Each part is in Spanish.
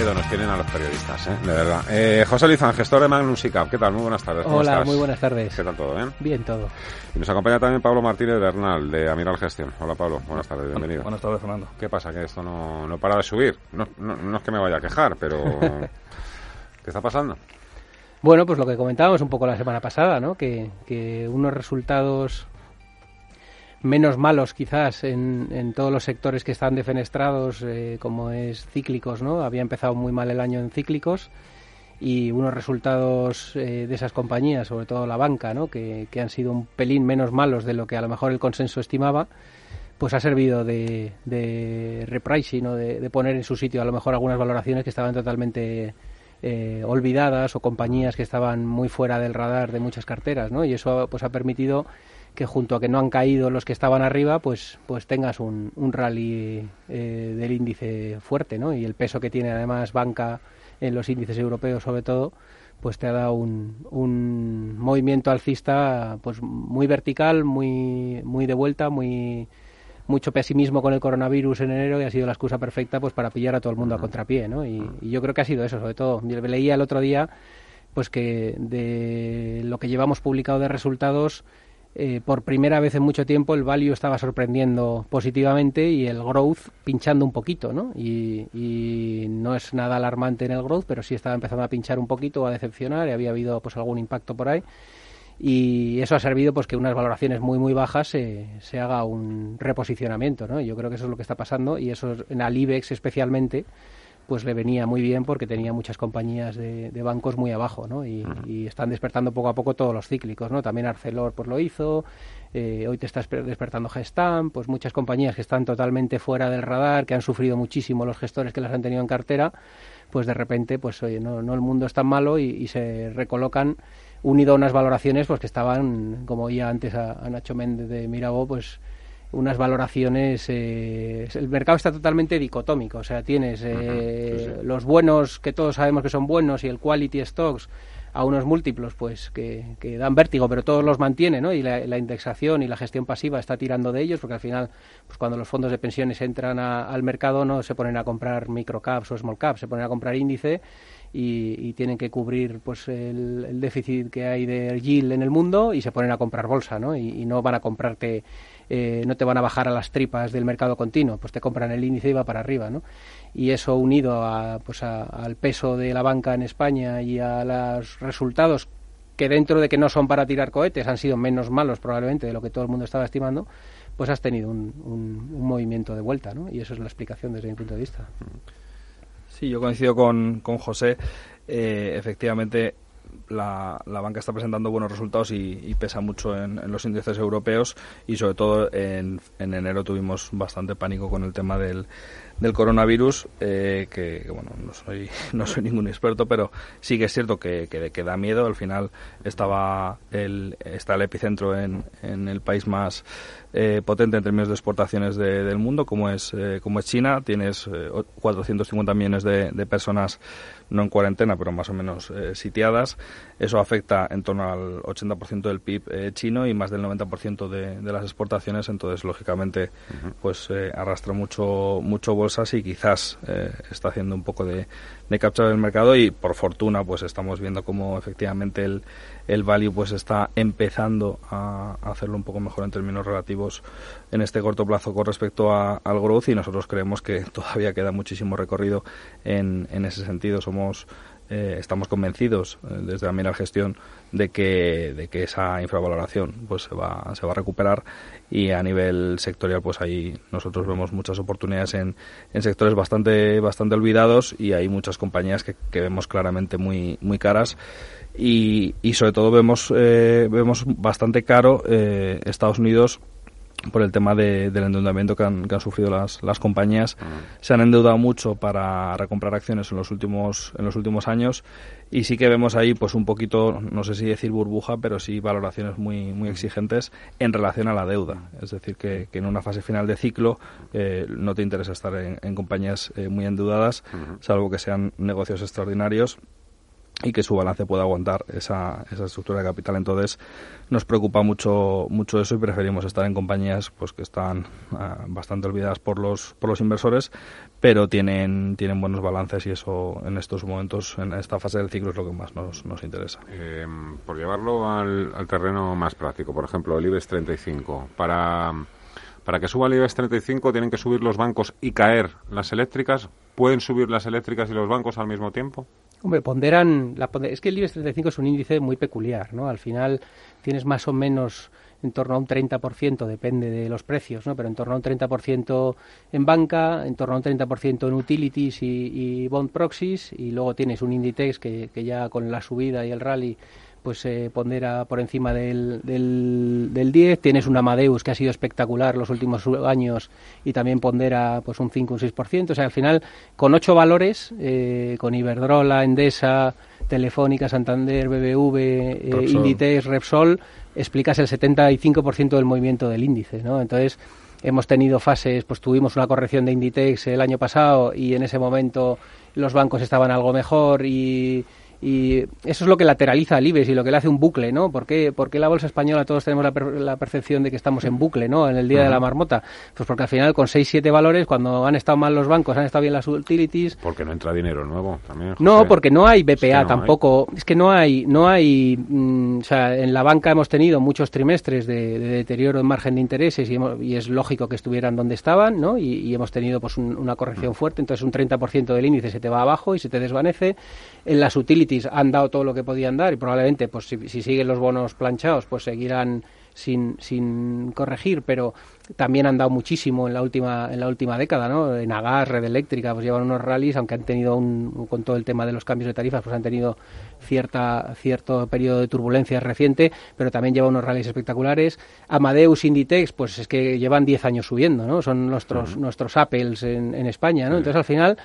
¿Eh? de verdad. Eh, José Lizán, gestor de Magnus SICAP. ¿Qué tal? Muy buenas tardes. Hola, muy buenas tardes. ¿Qué tal todo? ¿Bien? Bien, todo. Y nos acompaña también Pablo Martínez Bernal, de Amiral Gestión. Hola, Pablo. Buenas tardes, bienvenido. Buenas tardes, Fernando. ¿Qué pasa? Que esto no, no para de subir. No, no, es que me vaya a quejar, pero... ¿Qué está pasando? Bueno, pues lo que comentábamos un poco la semana pasada, ¿no? Que, que unos resultados menos malos quizás en, en, todos los sectores que están defenestrados, eh, como es cíclicos, ¿no? Había empezado muy mal el año en cíclicos y unos resultados eh, de esas compañías, sobre todo la banca, ¿no? que, que, han sido un pelín menos malos de lo que a lo mejor el consenso estimaba, pues ha servido de, de repricing, ¿no? de, de poner en su sitio a lo mejor algunas valoraciones que estaban totalmente eh, olvidadas o compañías que estaban muy fuera del radar de muchas carteras, ¿no? Y eso pues ha permitido que junto a que no han caído los que estaban arriba, pues, pues tengas un, un rally eh, del índice fuerte, ¿no? Y el peso que tiene además banca en los índices europeos sobre todo, pues te ha dado un, un movimiento alcista pues muy vertical, muy, muy de vuelta, muy mucho pesimismo con el coronavirus en enero y ha sido la excusa perfecta pues para pillar a todo el mundo a contrapié, ¿no? Y, y yo creo que ha sido eso, sobre todo. Yo leía el otro día pues que de lo que llevamos publicado de resultados eh, por primera vez en mucho tiempo el value estaba sorprendiendo positivamente y el growth pinchando un poquito, ¿no? Y, no es nada alarmante en el growth, pero sí estaba empezando a pinchar un poquito, a decepcionar y había habido pues algún impacto por ahí. Y eso ha servido pues que unas valoraciones muy muy bajas se, se haga un reposicionamiento, ¿no? Yo creo que eso es lo que está pasando y eso en el IBEX especialmente pues le venía muy bien porque tenía muchas compañías de, de bancos muy abajo, ¿no? Y, y, están despertando poco a poco todos los cíclicos, ¿no? También Arcelor pues lo hizo, eh, hoy te está despertando Gestam, pues muchas compañías que están totalmente fuera del radar, que han sufrido muchísimo los gestores que las han tenido en cartera, pues de repente, pues oye, no, no el mundo es tan malo y, y se recolocan unido a unas valoraciones pues que estaban, como ya antes a, a Nacho Méndez de Mirago, pues unas valoraciones. Eh, el mercado está totalmente dicotómico, o sea, tienes eh, uh -huh, sí, sí. los buenos que todos sabemos que son buenos y el quality stocks a unos múltiplos pues que, que dan vértigo, pero todos los mantiene, ¿no? Y la, la, indexación y la gestión pasiva está tirando de ellos, porque al final, pues cuando los fondos de pensiones entran a, al mercado no se ponen a comprar microcaps o small caps, se ponen a comprar índice y, y, tienen que cubrir pues el, el, déficit que hay de yield en el mundo y se ponen a comprar bolsa, ¿no? Y, y no van a comprarte, eh, no te van a bajar a las tripas del mercado continuo, pues te compran el índice y va para arriba, ¿no? Y eso unido a, pues a, al peso de la banca en España y a los resultados que dentro de que no son para tirar cohetes han sido menos malos probablemente de lo que todo el mundo estaba estimando, pues has tenido un, un, movimiento de vuelta, ¿no? Y eso es la explicación desde mi punto de vista. Sí, yo coincido con, con José. Eh, efectivamente, la, la, banca está presentando buenos resultados y, pesa mucho en, los índices europeos y sobre todo en, en, enero tuvimos bastante pánico con el tema del, del coronavirus, eh, que, bueno, no soy, no soy ningún experto, pero sí que es cierto que, que, que da miedo. Al final estaba el, está el epicentro en, en el país más eh, potente en términos de exportaciones de, del mundo, como es, eh, como es China. Tienes eh, 450 millones de, de, personas, no en cuarentena, pero más o menos eh, sitiadas. Eso afecta en torno al 80% del PIB eh, chino y más del 90% de, de, las exportaciones. Entonces, lógicamente, uh -huh. pues arrastra mucho, mucho bolsas y quizás está haciendo un poco de, de captura del mercado y por fortuna pues estamos viendo como efectivamente el, el value pues está empezando a, a, hacerlo un poco mejor en términos relativos en este corto plazo con respecto a, al growth y nosotros creemos que todavía queda muchísimo recorrido en, en ese sentido somos eh, estamos convencidos eh, desde la Miral Gestión de que, de que esa infravaloración pues se va, se va a recuperar. Y a nivel sectorial pues ahí nosotros vemos muchas oportunidades en, en sectores bastante, bastante olvidados y hay muchas compañías que, que vemos claramente muy, muy caras. Y, y sobre todo vemos, eh, vemos bastante caro eh, Estados Unidos por el tema de, del endeudamiento que han, que han sufrido las, las compañías. Se han endeudado mucho para recomprar acciones en los últimos en los últimos años y sí que vemos ahí pues un poquito, no sé si decir burbuja, pero sí valoraciones muy muy exigentes en relación a la deuda. Es decir, que, que en una fase final de ciclo eh, no te interesa estar en, en compañías eh, muy endeudadas, salvo que sean negocios extraordinarios y que su balance pueda aguantar esa, esa estructura de capital. Entonces, nos preocupa mucho, mucho eso y preferimos estar en compañías pues que están ah, bastante olvidadas por los, por los inversores, pero tienen, tienen buenos balances y eso en estos momentos, en esta fase del ciclo, es lo que más nos, nos interesa. Eh, por llevarlo al, al terreno más práctico, por ejemplo, el IBEX 35, para... Para que suba el IBEX 35 tienen que subir los bancos y caer las eléctricas. ¿Pueden subir las eléctricas y los bancos al mismo tiempo? Hombre, ponderan. La, es que el IBEX 35 es un índice muy peculiar, ¿no? Al final tienes más o menos en torno a un 30%, depende de los precios, ¿no? Pero en torno a un 30% en banca, en torno a un 30% en utilities y, y, bond proxies, y luego tienes un Inditex que, que ya con la subida y el rally pues se eh, pondera por encima del, del, del, 10. Tienes un Amadeus que ha sido espectacular los últimos años y también pondera pues un 5 un 6%. O sea, al final, con ocho valores, eh, con Iberdrola, Endesa, Telefónica, Santander, BBV, eh, Inditex, Repsol, explicas el 75% del movimiento del índice, ¿no? Entonces, hemos tenido fases, pues tuvimos una corrección de Inditex el año pasado y en ese momento los bancos estaban algo mejor y y eso es lo que lateraliza al IBEX y lo que le hace un bucle, ¿no? ¿Por qué, la bolsa española todos tenemos la, per la, percepción de que estamos en bucle, ¿no? En el día uh -huh. de la marmota. Pues porque al final con 6, 7 valores, cuando han estado mal los bancos, han estado bien las utilities... Porque no entra dinero nuevo también. José. No, porque no hay BPA es que no tampoco. Hay. Es que no hay, no hay, mmm, o sea, en la banca hemos tenido muchos trimestres de, de deterioro en margen de intereses y, hemos, y, es lógico que estuvieran donde estaban, ¿no? Y, y hemos tenido pues un, una corrección uh -huh. fuerte, entonces un 30% del índice se te va abajo y se te desvanece. En las utilities han dado todo lo que podían dar y probablemente, pues si, si siguen los bonos planchados, pues seguirán sin, sin corregir, pero también han dado muchísimo en la última en la última década, ¿no? En Agas, Red Eléctrica, pues llevan unos rallies, aunque han tenido un, con todo el tema de los cambios de tarifas, pues han tenido cierta cierto periodo de turbulencia reciente, pero también lleva unos rallies espectaculares. Amadeus, Inditex, pues es que llevan 10 años subiendo, ¿no? Son nuestros uh -huh. nuestros Apples en, en España, ¿no? Entonces al final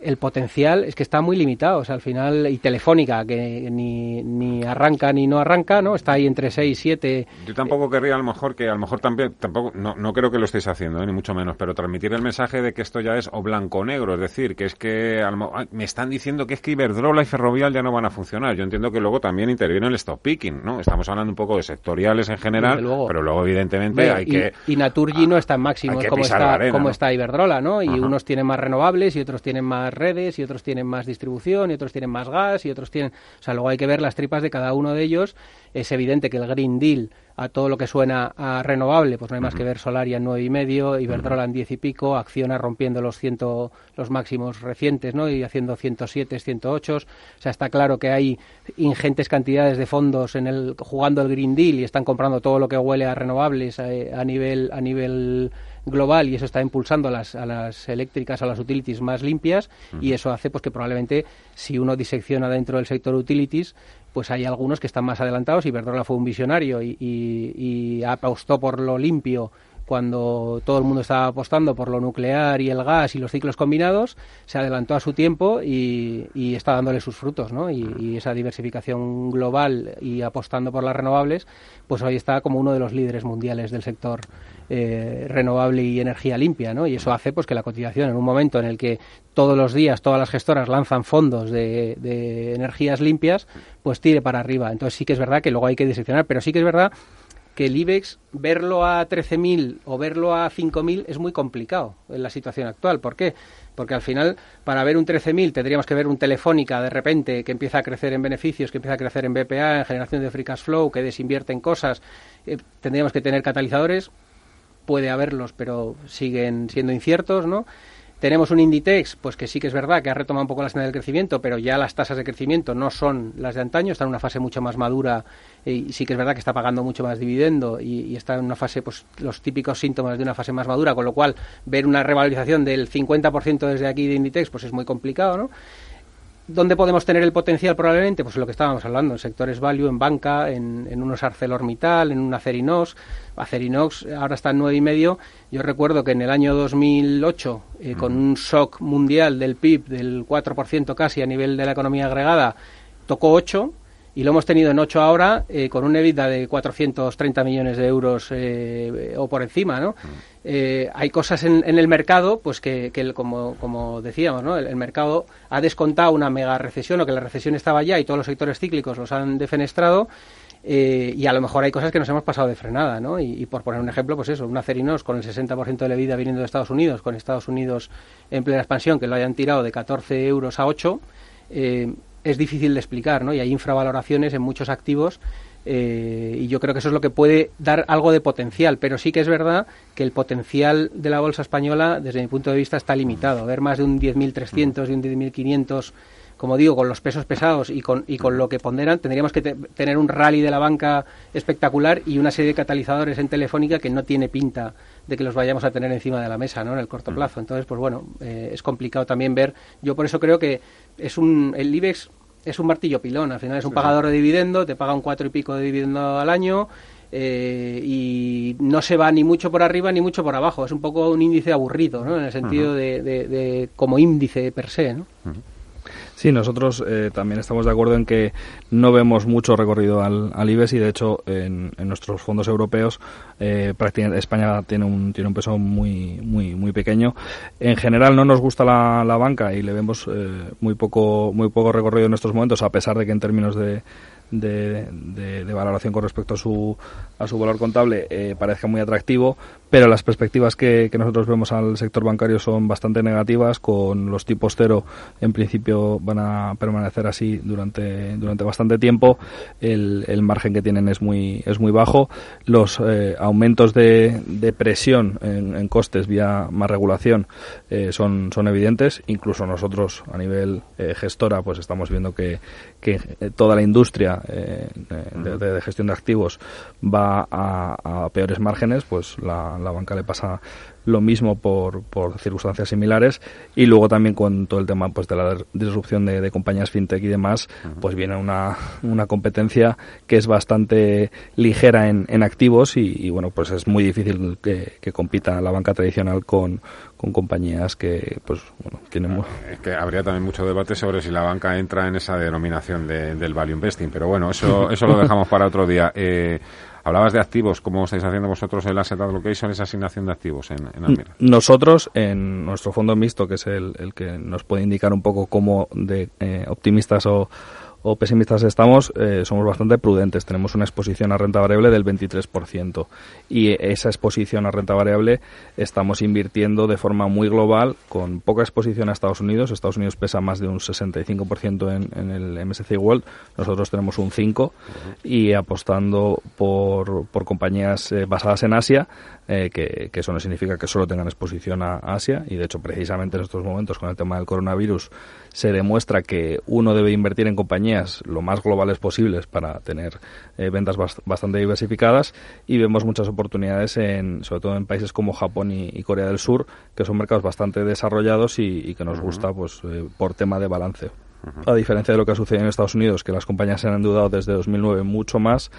el potencial es que está muy limitado. O sea, al final, y Telefónica, que ni, ni arranca ni no arranca, ¿no? Está ahí entre 6 y 7. Yo tampoco querría, a lo mejor, que a lo mejor también, tampoco, no, no creo que lo estéis haciendo, ¿eh? ni mucho menos, pero transmitir el mensaje de que esto ya es o blanco o negro. Es decir, que es que me están diciendo que es que Iberdrola y Ferrovial ya no van a funcionar. Yo entiendo que luego también interviene el stop picking, ¿no? Estamos hablando un poco de sectoriales en general, luego. pero luego, evidentemente, Mira, hay y, que. Y Naturgy ah, no está en máximo como, está, arena, como ¿no? está Iberdrola, ¿no? Y Ajá. unos tienen más renovables y otros tienen más redes y otros tienen más distribución y otros tienen más gas y otros tienen... O sea, luego hay que ver las tripas de cada uno de ellos. Es evidente que el Green Deal a todo lo que suena a renovable, pues no hay más que ver Solaria en nueve y medio, Iberdrola en diez y pico, Acciona rompiendo los ciento, los máximos recientes, ¿no? Y haciendo 107, 108. O sea, está claro que hay ingentes cantidades de fondos en el jugando el Green Deal y están comprando todo lo que huele a renovables a, eh, a nivel a nivel global y eso está impulsando a las, a las eléctricas, a las utilities más limpias uh -huh. y eso hace pues que probablemente si uno disecciona dentro del sector utilities pues hay algunos que están más adelantados. Iberdrola fue un visionario y, y, y apostó por lo limpio cuando todo el mundo estaba apostando por lo nuclear y el gas y los ciclos combinados, se adelantó a su tiempo y, y está dándole sus frutos, ¿no? Y, y, esa diversificación global y apostando por las renovables, pues hoy está como uno de los líderes mundiales del sector eh, renovable y energía limpia, ¿no? Y eso hace pues que la cotización en un momento en el que todos los días todas las gestoras lanzan fondos de, de energías limpias, pues tire para arriba. Entonces sí que es verdad que luego hay que diseccionar, pero sí que es verdad que el IBEX verlo a 13.000 o verlo a 5.000 es muy complicado en la situación actual. ¿Por qué? Porque al final, para ver un 13.000 tendríamos que ver un Telefónica de repente que empieza a crecer en beneficios, que empieza a crecer en BPA, en generación de free cash flow, que desinvierte en cosas. Eh, tendríamos que tener catalizadores puede haberlos, pero siguen siendo inciertos, ¿no? Tenemos un Inditex, pues que sí que es verdad que ha retomado un poco la senda del crecimiento, pero ya las tasas de crecimiento no son las de antaño, está en una fase mucho más madura y sí que es verdad que está pagando mucho más dividendo y, y está en una fase, pues los típicos síntomas de una fase más madura, con lo cual ver una revalorización del 50% desde aquí de Inditex, pues es muy complicado, ¿no? ¿Dónde podemos tener el potencial probablemente? Pues lo que estábamos hablando, en sectores value, en banca, en, en unos ArcelorMittal, en un Acerinox. Acerinox ahora está en nueve y medio. Yo recuerdo que en el año 2008, eh, con un shock mundial del PIB del 4% casi a nivel de la economía agregada, tocó 8 y lo hemos tenido en 8 ahora eh, con un EBITDA de 430 millones de euros eh, o por encima, ¿no? Eh, hay cosas en, el mercado, pues que, como, como, decíamos, ¿no? El, mercado ha descontado una mega recesión o que la recesión estaba ya y todos los sectores cíclicos los han defenestrado y a lo mejor hay cosas que nos hemos pasado de frenada, ¿no? Y, por poner un ejemplo, pues eso, un acerinos con el 60% de la vida viniendo de Estados Unidos, con Estados Unidos en plena expansión, que lo hayan tirado de 14 euros a 8, es difícil de explicar, ¿no? Y hay infravaloraciones en muchos activos eh, y yo creo que eso es lo que puede dar algo de potencial, pero sí que es verdad que el potencial de la bolsa española, desde mi punto de vista, está limitado. Ver más de un 10.300 y un 10.500 como digo, con los pesos pesados y con, y con lo que ponderan, tendríamos que tener un rally de la banca espectacular y una serie de catalizadores en Telefónica que no tiene pinta de que los vayamos a tener encima de la mesa ¿no? en el corto plazo. Entonces, pues bueno, eh, es complicado también ver. Yo por eso creo que es un el IBEX es un martillo pilón. Al final es un pagador de dividendo, te paga un cuatro y pico de dividendo al año. Eh, y no se va ni mucho por arriba ni mucho por abajo. Es un poco un índice aburrido, ¿no? En el sentido de, de, como índice per se, ¿no? Sí, nosotros eh, también estamos de acuerdo en que no vemos mucho recorrido al, al IBEX y de hecho en, nuestros fondos europeos eh, España tiene un, tiene un peso muy, muy, muy pequeño. En general no nos gusta la, la banca y le vemos eh, muy, poco, muy poco recorrido en estos momentos a pesar de que en términos de, de, de, valoración con respecto a su, a su valor contable eh, parezca muy atractivo, pero las perspectivas que, nosotros vemos al sector bancario son bastante negativas, con los tipos cero en principio van a permanecer así durante, durante bastante tiempo, el, el margen que tienen es muy, es muy bajo, los eh, aumentos de, de presión en, costes vía más regulación eh, son, son evidentes, incluso nosotros a nivel eh, gestora pues estamos viendo que, que toda la industria eh, de, gestión de activos va a, peores márgenes, pues la, la, banca le pasa lo mismo por, por circunstancias similares. Y luego también con todo el tema pues de la disrupción de, compañías fintech y demás pues viene una, una competencia que es bastante ligera en, en activos y, bueno pues es muy difícil que, que compita la banca tradicional con, con compañías que pues bueno tienen es que habría también mucho debate sobre si la banca entra en esa denominación de, del value investing pero bueno eso eso lo dejamos para otro día. Eh, Hablabas de activos, ¿cómo estáis haciendo vosotros el asset allocation, esa asignación de activos en, en Nosotros, en nuestro fondo mixto, que es el, el que nos puede indicar un poco cómo de eh, optimistas o, o pesimistas estamos, eh, somos bastante prudentes. Tenemos una exposición a renta variable del 23%. Y esa exposición a renta variable estamos invirtiendo de forma muy global, con poca exposición a Estados Unidos. Estados Unidos pesa más de un 65% en, en el MSCI World. Nosotros tenemos un 5% y apostando por, por compañías eh, basadas en Asia, eh, que, que, eso no significa que solo tengan exposición a Asia. Y de hecho, precisamente en estos momentos, con el tema del coronavirus, se demuestra que uno debe invertir en compañías lo más globales posibles para tener eh, ventas bastante diversificadas y vemos muchas oportunidades en, sobre todo en países como Japón y, Corea del Sur, que son mercados bastante desarrollados y, que nos gusta pues eh, por tema de balance. A diferencia de lo que ha sucedido en Estados Unidos, que las compañías se han endeudado desde 2009 mucho más,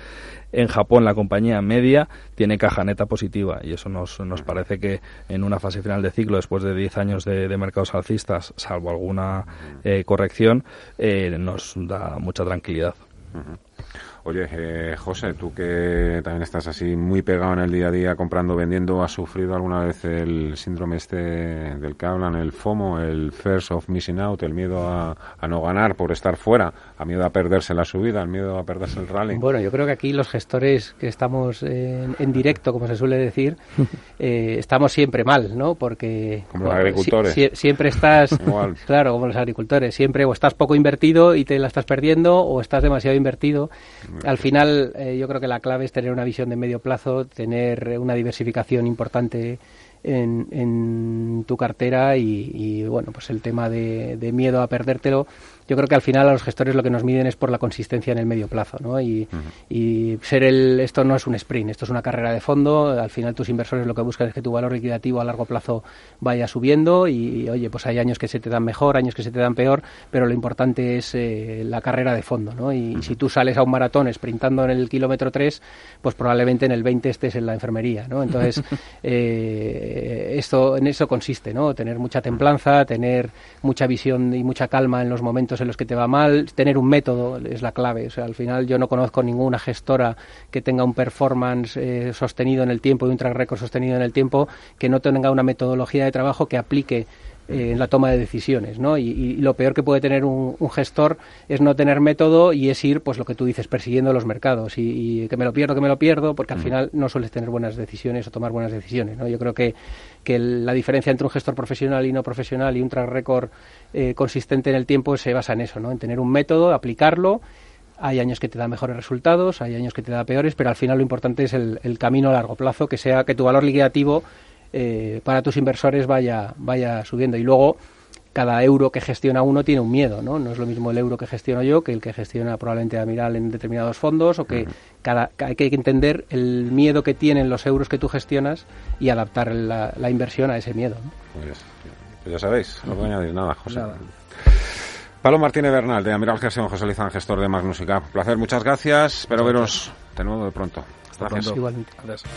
en Japón la compañía media tiene caja neta positiva. Y eso nos, nos parece que en una fase final de ciclo, después de 10 años de, mercados alcistas, salvo alguna eh, corrección, eh, nos da mucha tranquilidad. Oye, eh, José, tú que también estás así muy pegado en el día a día comprando, vendiendo, ¿has sufrido alguna vez el síndrome este del que hablan, el FOMO, el First of Missing Out, el miedo a, no ganar por estar fuera, a miedo a perderse la subida, el miedo a perderse el rally? Bueno, yo creo que aquí los gestores que estamos en, directo, como se suele decir, eh, estamos siempre mal, ¿no? Porque... Como los agricultores. siempre estás... claro, como los agricultores. Siempre o estás poco invertido y te la estás perdiendo o estás demasiado invertido al final, eh, yo creo que la clave es tener una visión de medio plazo, tener una diversificación importante en, tu cartera y, bueno, pues el tema de, de miedo a perdértelo yo creo que al final a los gestores lo que nos miden es por la consistencia en el medio plazo, ¿no? Y, ser el, esto no es un sprint, esto es una carrera de fondo, al final tus inversores lo que buscan es que tu valor liquidativo a largo plazo vaya subiendo y, oye, pues hay años que se te dan mejor, años que se te dan peor, pero lo importante es eh, la carrera de fondo, ¿no? Y, si tú sales a un maratón sprintando en el kilómetro 3, pues probablemente en el 20 estés en la enfermería, ¿no? Entonces, eh, esto, en eso consiste, ¿no? Tener mucha templanza, tener mucha visión y mucha calma en los momentos en los que te va mal, tener un método es la clave. O sea, al final yo no conozco ninguna gestora que tenga un performance eh, sostenido en el tiempo y un track record sostenido en el tiempo que no tenga una metodología de trabajo que aplique eh, en la toma de decisiones, ¿no? Y, lo peor que puede tener un, gestor es no tener método y es ir, pues lo que tú dices, persiguiendo los mercados y, que me lo pierdo, que me lo pierdo, porque al final no sueles tener buenas decisiones o tomar buenas decisiones, ¿no? Yo creo que, que la diferencia entre un gestor profesional y no profesional y un track record eh, consistente en el tiempo se basa en eso, ¿no? En tener un método, aplicarlo hay años que te da mejores resultados, hay años que te da peores, pero al final lo importante es el, el camino a largo plazo, que sea que tu valor liquidativo eh, para tus inversores vaya, vaya subiendo. Y luego, cada euro que gestiona uno tiene un miedo, ¿no? No es lo mismo el euro que gestiono yo que el que gestiona probablemente Amiral en determinados fondos o que cada, hay que entender el miedo que tienen los euros que tú gestionas y adaptar la, inversión a ese miedo. Pues, pues, ya sabéis, no voy a añadir nada, José. Pablo Martínez Bernal, de Amiral Gestión, José Lizán, gestor de Magnus y Placer, muchas gracias. Espero veros de nuevo de pronto. Hasta pronto. Igualmente. Gracias.